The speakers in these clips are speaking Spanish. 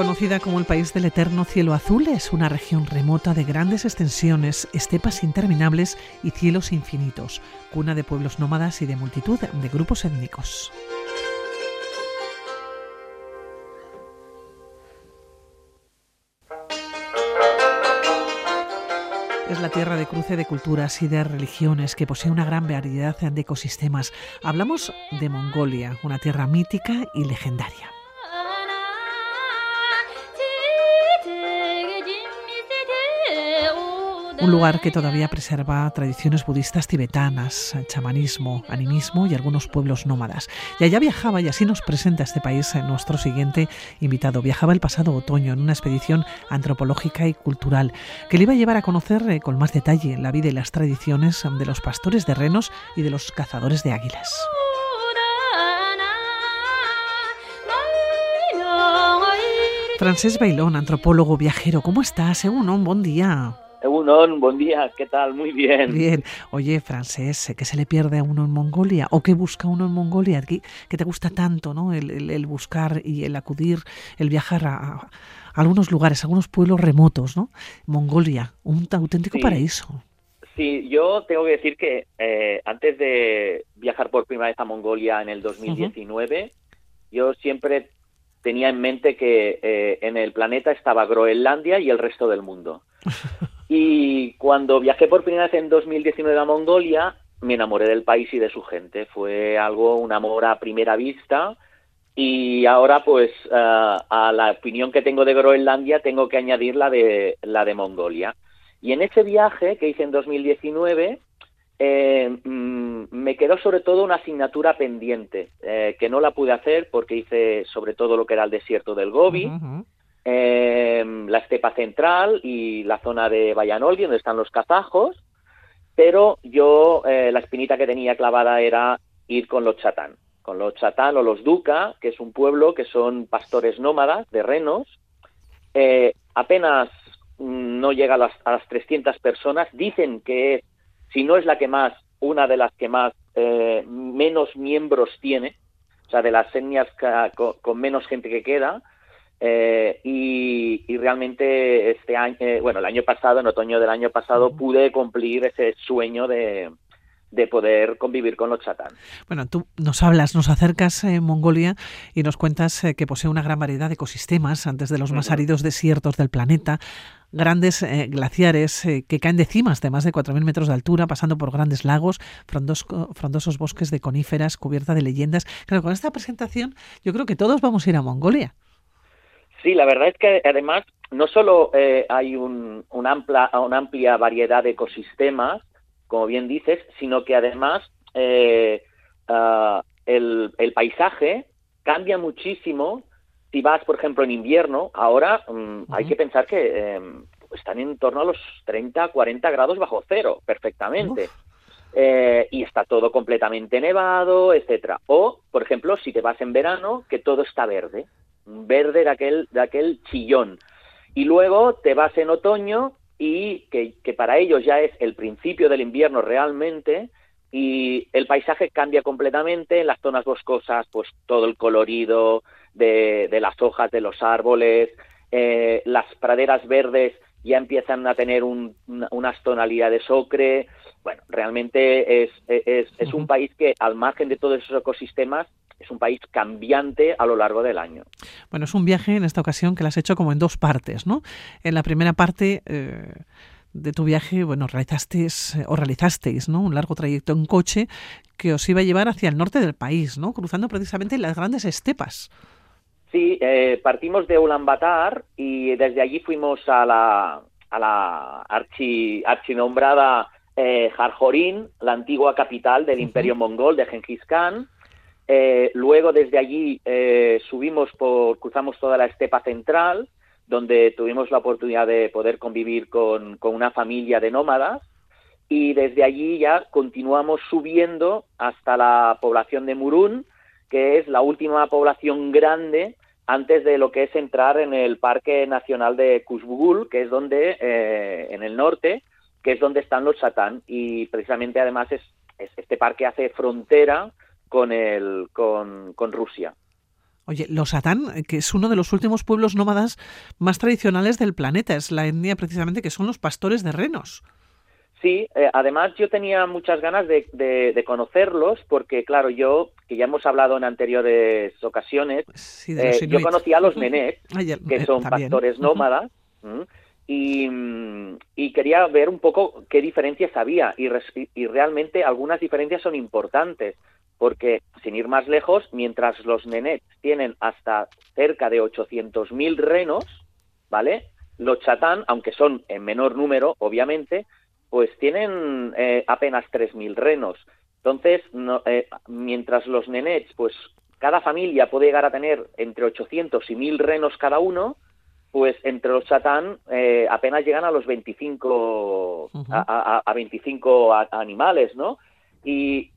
Conocida como el país del eterno cielo azul, es una región remota de grandes extensiones, estepas interminables y cielos infinitos, cuna de pueblos nómadas y de multitud de grupos étnicos. Es la tierra de cruce de culturas y de religiones que posee una gran variedad de ecosistemas. Hablamos de Mongolia, una tierra mítica y legendaria. Un lugar que todavía preserva tradiciones budistas tibetanas, chamanismo, animismo y algunos pueblos nómadas. Y allá viajaba, y así nos presenta este país nuestro siguiente invitado. Viajaba el pasado otoño en una expedición antropológica y cultural que le iba a llevar a conocer eh, con más detalle la vida y las tradiciones de los pastores de renos y de los cazadores de águilas. Francés Bailón, antropólogo, viajero, ¿cómo estás? Según un buen día. Egunon, buen día, ¿qué tal? Muy bien. Bien. Oye, Francés, ¿qué se le pierde a uno en Mongolia? ¿O qué busca uno en Mongolia? ¿Qué, te gusta tanto, no? El, buscar y el acudir, el viajar a, algunos lugares, a algunos pueblos remotos, ¿no? Mongolia, un auténtico paraíso. Sí, yo tengo que decir que eh, antes de viajar por primera vez a Mongolia en el 2019, yo siempre tenía en mente que eh, en el planeta estaba Groenlandia y el resto del mundo. Y cuando viajé por primera vez en 2019 a Mongolia, me enamoré del país y de su gente. Fue algo, un amor a primera vista. Y ahora, pues, eh, a la opinión que tengo de Groenlandia, tengo que añadir la de, la de Mongolia. Y en ese viaje que hice en 2019, eh, mm, me quedó sobre todo una asignatura pendiente, eh, que no la pude hacer porque hice sobre todo lo que era el desierto del Gobi, eh, la estepa central y la zona de Vallanolgi, donde están los kazajos, pero yo eh, la espinita que tenía clavada era ir con los chatán, con los chatán o los duca, que es un pueblo que son pastores nómadas de renos, eh, apenas mm, no llega a las, a las 300 personas, dicen que es, si no es la que más, una de las que más eh, menos miembros tiene, o sea, de las etnias con menos gente que queda, eh, y, realmente este año, eh, bueno, el año pasado, en otoño del año pasado, pude cumplir ese sueño de, poder convivir con los chatán. Bueno, tú nos hablas, nos acercas en Mongolia y nos cuentas eh, que posee una gran variedad de ecosistemas, antes de los más áridos desiertos del planeta, grandes glaciares que caen de cimas de más de 4.000 metros de altura, pasando por grandes lagos, frondosos bosques de coníferas, cubierta de leyendas. Claro, con esta presentación yo creo que todos vamos a ir a Mongolia. Sí, la verdad es que además no solo eh, hay un, amplia, una amplia variedad de ecosistemas, como bien dices, sino que además eh, ah, el, paisaje cambia muchísimo si vas, por ejemplo, en invierno. Ahora mm, hay que pensar que em, están en torno a los 30, 40 grados bajo cero, perfectamente. Eh, y está todo completamente nevado, etcétera. O, por ejemplo, si te vas en verano, que todo está verde verde de aquel, de aquel chillón. Y luego te vas en otoño y que, para ellos ya es el principio del invierno realmente y el paisaje cambia completamente en las zonas boscosas, pues todo el colorido de, las hojas de los árboles, eh, las praderas verdes ya empiezan a tener unas tonalidades ocre. Bueno, realmente es, es, es un país que al margen de todos esos ecosistemas es un país cambiante a lo largo del año. Bueno, es un viaje en esta ocasión que lo has hecho como en dos partes, ¿no? En la primera parte eh, de tu viaje, bueno, realizasteis o realizasteis, ¿no? Un largo trayecto en coche que os iba a llevar hacia el norte del país, ¿no? Cruzando precisamente las grandes estepas. Sí, eh, partimos de Ulaanbaatar y desde allí fuimos a la, a la archi, archinombrada eh, Jarjorín, la antigua capital del Imperio Mongol de Genghis Khan eh, luego desde allí eh, subimos por, cruzamos toda la estepa central, donde tuvimos la oportunidad de poder convivir con, una familia de nómadas y desde allí ya continuamos subiendo hasta la población de Murún, que es la última población grande antes de lo que es entrar en el Parque Nacional de Kuzbugul, que es donde, eh, en el norte, que es donde están los satán. Y precisamente además es este parque hace frontera con, el, con, con Rusia. Oye, los Atán, que es uno de los últimos pueblos nómadas más tradicionales del planeta, es la etnia precisamente que son los pastores de renos. Sí, eh, además yo tenía muchas ganas de, conocerlos porque, claro, yo, que ya hemos hablado en anteriores ocasiones, eh, yo conocía a los Nenet, que son pastores nómadas, y, y, quería ver un poco qué diferencias había y, y realmente algunas diferencias son importantes porque, sin ir más lejos, mientras los Nenet tienen hasta cerca de 800.000 renos, ¿vale? Los Chatán, aunque son en menor número, obviamente, pues tienen eh, apenas 3.000 renos. Entonces, eh, mientras los nenets, pues cada familia puede llegar a tener entre 800 y 1.000 renos cada uno, pues entre los chatán eh, apenas llegan a los 25, a, a, 25 animales, ¿no? Y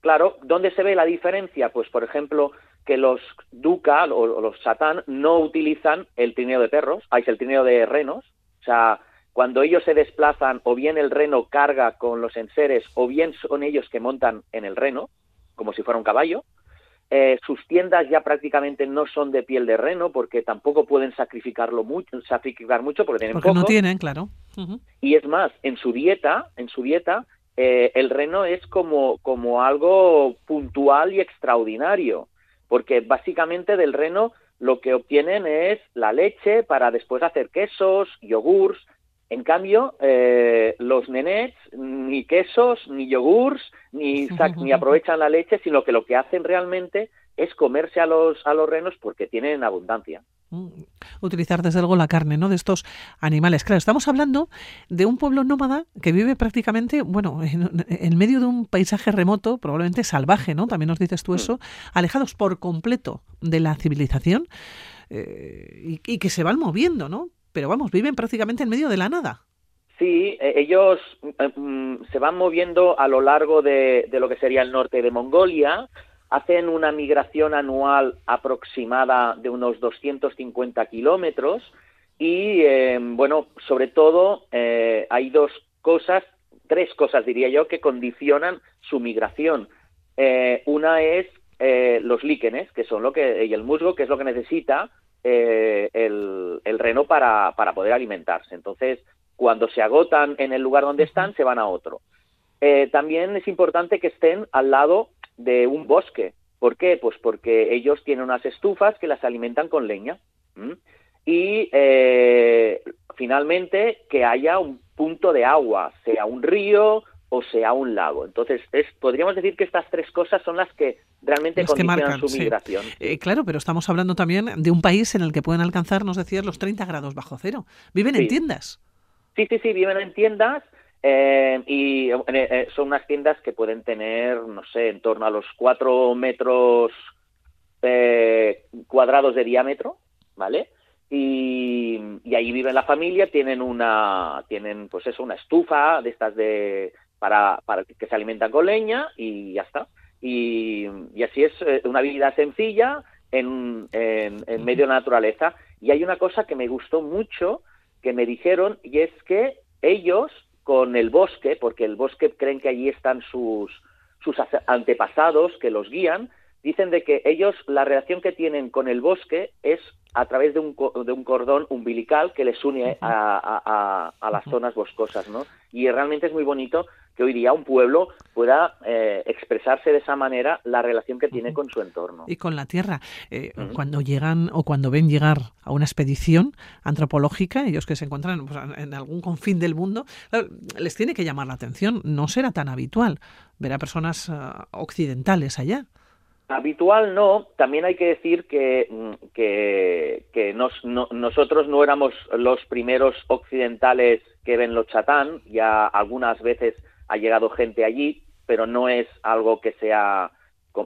claro, ¿dónde se ve la diferencia? Pues, por ejemplo, que los duca o, los chatán no utilizan el trineo de perros, hay el trineo de renos, o sea, cuando ellos se desplazan, o bien el reno carga con los enseres, o bien son ellos que montan en el reno, como si fuera un caballo. Eh, sus tiendas ya prácticamente no son de piel de reno porque tampoco pueden sacrificarlo mucho, sacrificar mucho porque tienen porque no tienen, claro. Y es más, en su dieta, en su dieta, eh, el reno es como, como algo puntual y extraordinario, porque básicamente del reno lo que obtienen es la leche para después hacer quesos, yogurts, en cambio, eh, los nenets ni quesos, ni yogurts, ni, ni aprovechan la leche, sino que lo que hacen realmente es comerse a los, a los renos porque tienen abundancia. Mm. Utilizar desde luego la carne, ¿no? De estos animales. Claro, estamos hablando de un pueblo nómada que vive prácticamente, bueno, en, medio de un paisaje remoto, probablemente salvaje, ¿no? También nos dices tú mm. eso, alejados por completo de la civilización eh, y, y, que se van moviendo, ¿no? pero vamos, viven prácticamente en medio de la nada. Sí, e, ellos eh, mm, se van moviendo a lo largo de, lo que sería el norte de Mongolia, hacen una migración anual aproximada de unos 250 kilómetros y, em, bueno, sobre todo eh, hay dos cosas, tres cosas diría yo, que condicionan su migración. Eh, una es los líquenes, que son lo que, y el musgo, que es lo que necesita eh, el, reno para, para, poder alimentarse. Entonces, cuando se agotan en el lugar donde están, se van a otro. Eh, también es importante que estén al lado de un bosque. ¿Por qué? Pues porque ellos tienen unas estufas que las alimentan con leña. Y eh, finalmente que haya un punto de agua, sea un río, o sea un lago. Entonces, es, podríamos decir que estas tres cosas son las que realmente condicionan su migración. Eh, claro, pero estamos hablando también de un país en el que pueden alcanzar, nos decías, los 30 grados bajo cero. ¿Viven en tiendas? Sí, sí, sí, viven en tiendas eh, y eh, son unas tiendas que pueden tener, no sé, en torno a los 4 metros cuadrados de diámetro, ¿vale? Y, y, ahí vive la familia, tienen una, tienen pues eso, una estufa de estas de, para, para que se alimentan con leña y ya está. Y, así es eh, una vida sencilla en, en, medio de la naturaleza. Y hay una cosa que me gustó mucho que me dijeron y es que ellos con el bosque, porque el bosque creen que allí están sus, sus antepasados que los guían, dicen de que ellos la relación que tienen con el bosque es a través de un, de un cordón umbilical que les une a, a, las zonas boscosas, ¿no? Y realmente es muy bonito que hoy día un pueblo pueda eh, expresarse de esa manera la relación que tiene con su entorno. Y con la tierra. Eh, cuando llegan o cuando ven llegar a una expedición antropológica, ellos que se encuentran pues, en algún confín del mundo, les tiene que llamar la atención. No será tan habitual ver a personas ah, occidentales allá. Habitual no, también hay que decir que, mm, que, nosotros no éramos los primeros occidentales que ven los chatán, ya algunas veces ha llegado gente allí, pero no es algo que sea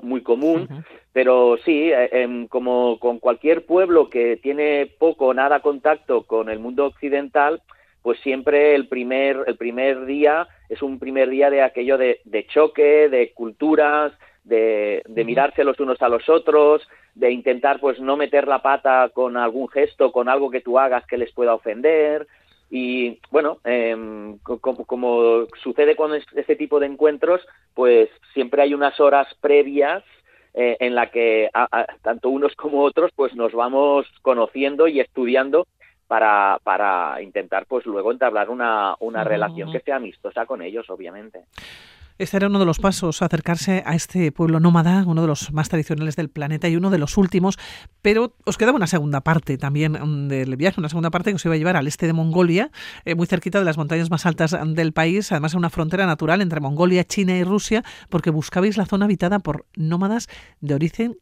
muy común, pero sí, eh, em, como con cualquier pueblo que tiene poco o nada contacto con el mundo occidental, pues siempre el primer, el primer día es un primer día de aquello de, de choque, de culturas, de, mirarse los unos a los otros, de intentar pues no meter la pata con algún gesto, con algo que tú hagas que les pueda ofender. Y bueno, em, como, sucede con este tipo de encuentros, pues siempre hay unas horas previas eh, en la que tanto unos como otros pues nos vamos conociendo y estudiando para, para intentar pues luego entablar una, una relación que sea amistosa con ellos, obviamente. Este era uno de los pasos, acercarse a este pueblo nómada, uno de los más tradicionales del planeta y uno de los últimos, pero os quedaba una segunda parte también mm, del viaje, una segunda parte que os iba a llevar al este de Mongolia, eh, muy cerquita de las montañas más altas del país, además a una frontera natural entre Mongolia, China y Rusia, porque buscabais la zona habitada por nómadas de origen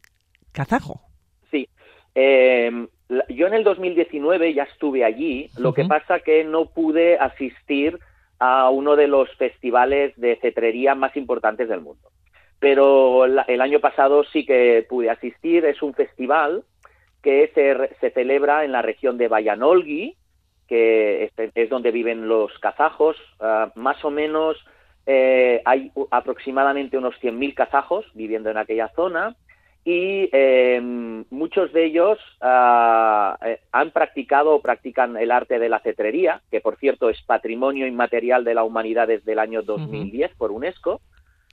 kazajo. Sí. Em, yo en el 2019 ya estuve allí, lo que pasa que no pude asistir a uno de los festivales de cetrería más importantes del mundo. Pero el año pasado sí que pude asistir. Es un festival que se, celebra en la región de Bayanolgi, que es, donde viven los kazajos. Ah, más o menos eh, hay aproximadamente unos 100.000 kazajos viviendo en aquella zona y em, muchos de ellos ah, eh, han practicado o practican el arte de la cetrería, que por cierto es patrimonio inmaterial de la humanidad desde el año 2010 por UNESCO.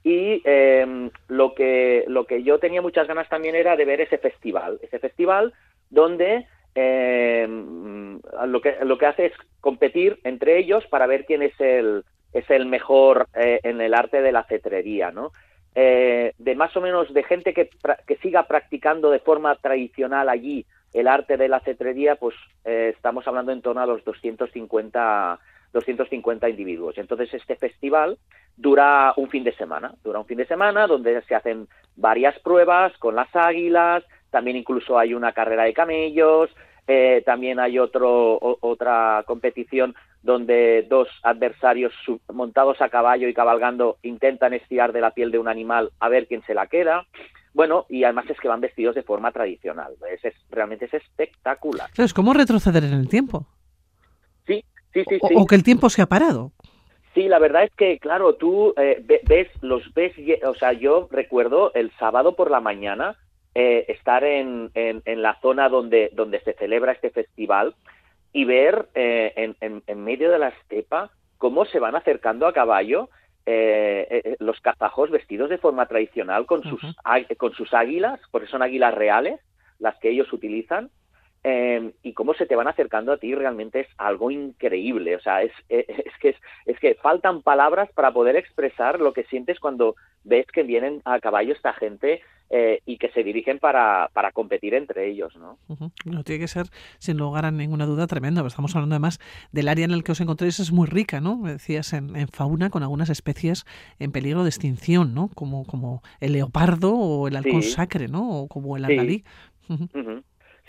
Y em, lo, que, lo que yo tenía muchas ganas también era de ver ese festival, ese festival donde em, lo, que, lo que hace es competir entre ellos para ver quién es el, es el mejor eh, en el arte de la cetrería, ¿no? Eh, de más o menos de gente que, que, siga practicando de forma tradicional allí el arte de la cetrería, pues eh, estamos hablando en torno a los 250, 250 individuos. Entonces este festival dura un fin de semana, dura un fin de semana donde se hacen varias pruebas con las águilas, también incluso hay una carrera de camellos, eh, también hay otro, otra competición donde dos adversarios montados a caballo y cabalgando intentan estirar de la piel de un animal a ver quién se la queda. Bueno, y además es que van vestidos de forma tradicional. Es, realmente es espectacular. Es como retroceder en el tiempo. Sí, sí, sí. O, que el tiempo se ha parado. Sí, la verdad es que, claro, tú eh, ves, los ves, o sea, yo recuerdo el sábado por la mañana eh, estar en, en, la zona donde, donde se celebra este festival y ver eh, en, en, medio de la estepa cómo se van acercando a caballo eh, los cazajos vestidos de forma tradicional con sus, con sus águilas, porque son águilas reales las que ellos utilizan, Em, y cómo se te van acercando a ti realmente es algo increíble. O sea, es, es, que, es, que faltan palabras para poder expresar lo que sientes cuando ves que vienen a caballo esta gente eh, y que se dirigen para, para competir entre ellos, ¿no? No tiene que ser, sin lugar a ninguna duda, tremendo. Estamos hablando además del área en el que os encontráis es muy rica, ¿no? decías, en, fauna con algunas especies en peligro de extinción, ¿no? Como, como el leopardo o el halcón sacre, ¿no? O como el andalí. Sí,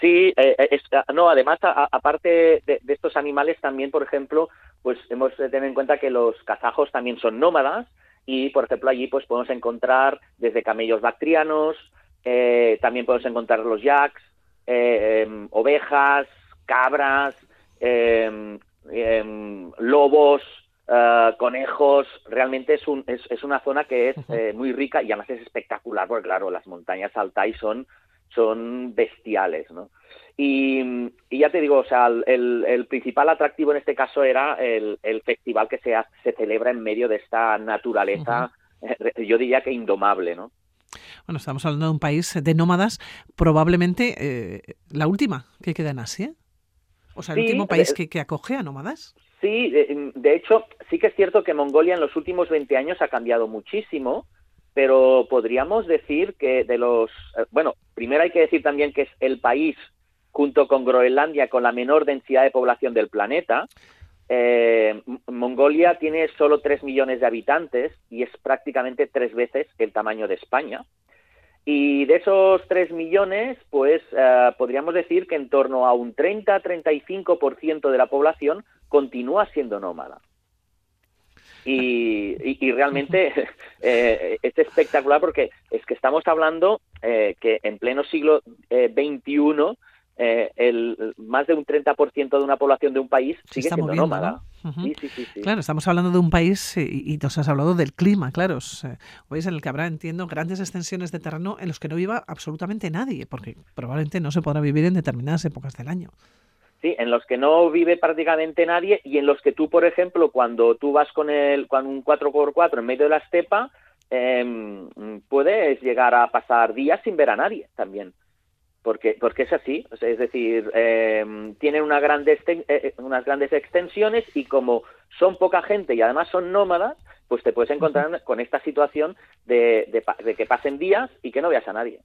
eh, eh, ah, no, además, aparte de, estos animales, también, por ejemplo, pues hemos de tener en cuenta que los kazajos también son nómadas y, por ejemplo, allí pues podemos encontrar desde camellos bactrianos, eh, también podemos encontrar los yaks, em, ovejas, cabras, em, em, lobos, conejos, realmente es, un, es, es, una zona que es muy rica y además es espectacular, porque claro, las montañas Altai son son bestiales, ¿no? Y, ya te digo, o sea, el, principal atractivo en este caso era el, festival que se, se celebra en medio de esta naturaleza, eh, yo diría que indomable, ¿no? Bueno, estamos hablando de un país de nómadas, probablemente eh, la última que queda en Asia. O sea, el último país que, que, acoge a nómadas. Sí, de, de, hecho, sí que es cierto que Mongolia en los últimos 20 años ha cambiado muchísimo pero podríamos decir que de los, eh, bueno, primero hay que decir también que es el país junto con Groenlandia con la menor densidad de población del planeta. Eh, Mongolia tiene solo 3 millones de habitantes y es prácticamente tres veces el tamaño de España. Y de esos 3 millones, pues eh, podríamos decir que en torno a un 30-35% de la población continúa siendo nómada. Y, realmente eh, es espectacular porque es que estamos hablando eh, que en pleno siglo XXI eh, el, más de un 30% de una población de un país sigue siendo nómada. sí, sí, sí, claro, estamos hablando de un país y, nos has hablado del clima, claro. Un país en el que habrá, entiendo, grandes extensiones de terreno en los que no viva absolutamente nadie, porque probablemente no se podrá vivir en determinadas épocas del año. ¿Sí? en los que no vive prácticamente nadie y en los que tú, por ejemplo, cuando tú vas con, el, con un 4x4 en medio de la estepa, em, puedes llegar a pasar días sin ver a nadie también. Porque, porque es así, es decir, em, tienen una grande eh, eh, unas grandes extensiones y como son poca gente y además son nómadas, pues te puedes encontrar con esta situación de, de que pasen días y que no veas a nadie.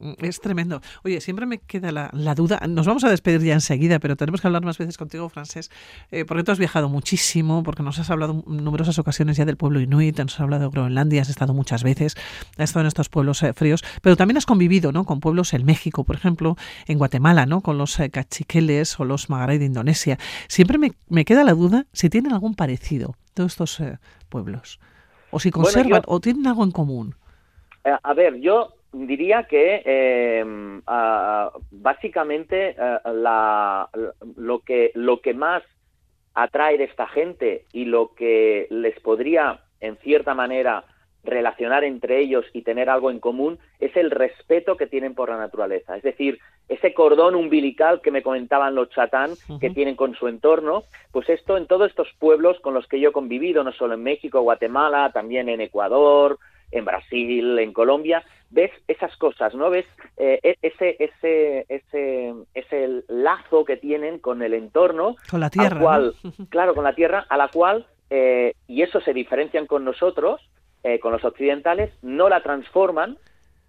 Mm, es tremendo. Oye, siempre me queda la, duda. Nos vamos a despedir ya enseguida, pero tenemos que hablar más veces contigo, Francés, eh, porque tú has viajado muchísimo, porque nos has hablado en numerosas ocasiones ya del pueblo inuit, nos has hablado de Groenlandia, has estado muchas veces, has estado en estos pueblos eh, fríos, pero también has convivido ¿no? con pueblos en México, por ejemplo, en Guatemala, ¿no? con los eh, cachiqueles o los magaray de Indonesia. Siempre me, queda la duda si tienen algún parecido todos estos pueblos, o si conservan o tienen algo en común. A ver, yo diría que em, básicamente eh, lo, que, lo que más atrae de esta gente y lo que les podría, en cierta manera, relacionar entre ellos y tener algo en común es el respeto que tienen por la naturaleza. Es decir, ese cordón umbilical que me comentaban los chatán que tienen con su entorno, pues esto en todos estos pueblos con los que yo he convivido, no solo en México, Guatemala, también en Ecuador, en Brasil, en Colombia, ves esas cosas, ¿no? Ves eh, e-, ese, ese, ese, ese lazo que tienen con el entorno. Con la tierra. Cual, Claro, con la tierra, a la cual, eh, y eso se diferencian con nosotros, eh, con los occidentales, no la transforman,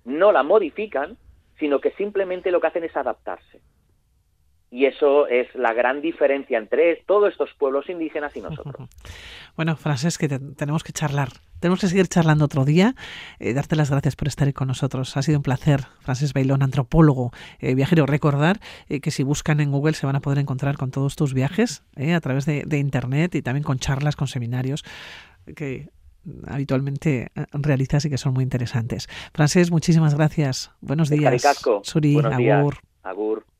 no la modifican, sino que simplemente lo que hacen es adaptarse. Y eso es la gran diferencia entre todos estos pueblos indígenas y nosotros. Bueno, Francés, que tenemos que charlar. Tenemos que seguir charlando otro día. Eh, darte las gracias por estar con nosotros. Ha sido un placer. Francés Bailón, antropólogo, eh, viajero. Recordar eh, que si buscan en Google se van a poder encontrar con todos tus viajes a través de, Internet y también con charlas, con seminarios que habitualmente realizas y que son muy interesantes. Francés, muchísimas gracias. Buenos días. Suri, Buenos agur. Agur.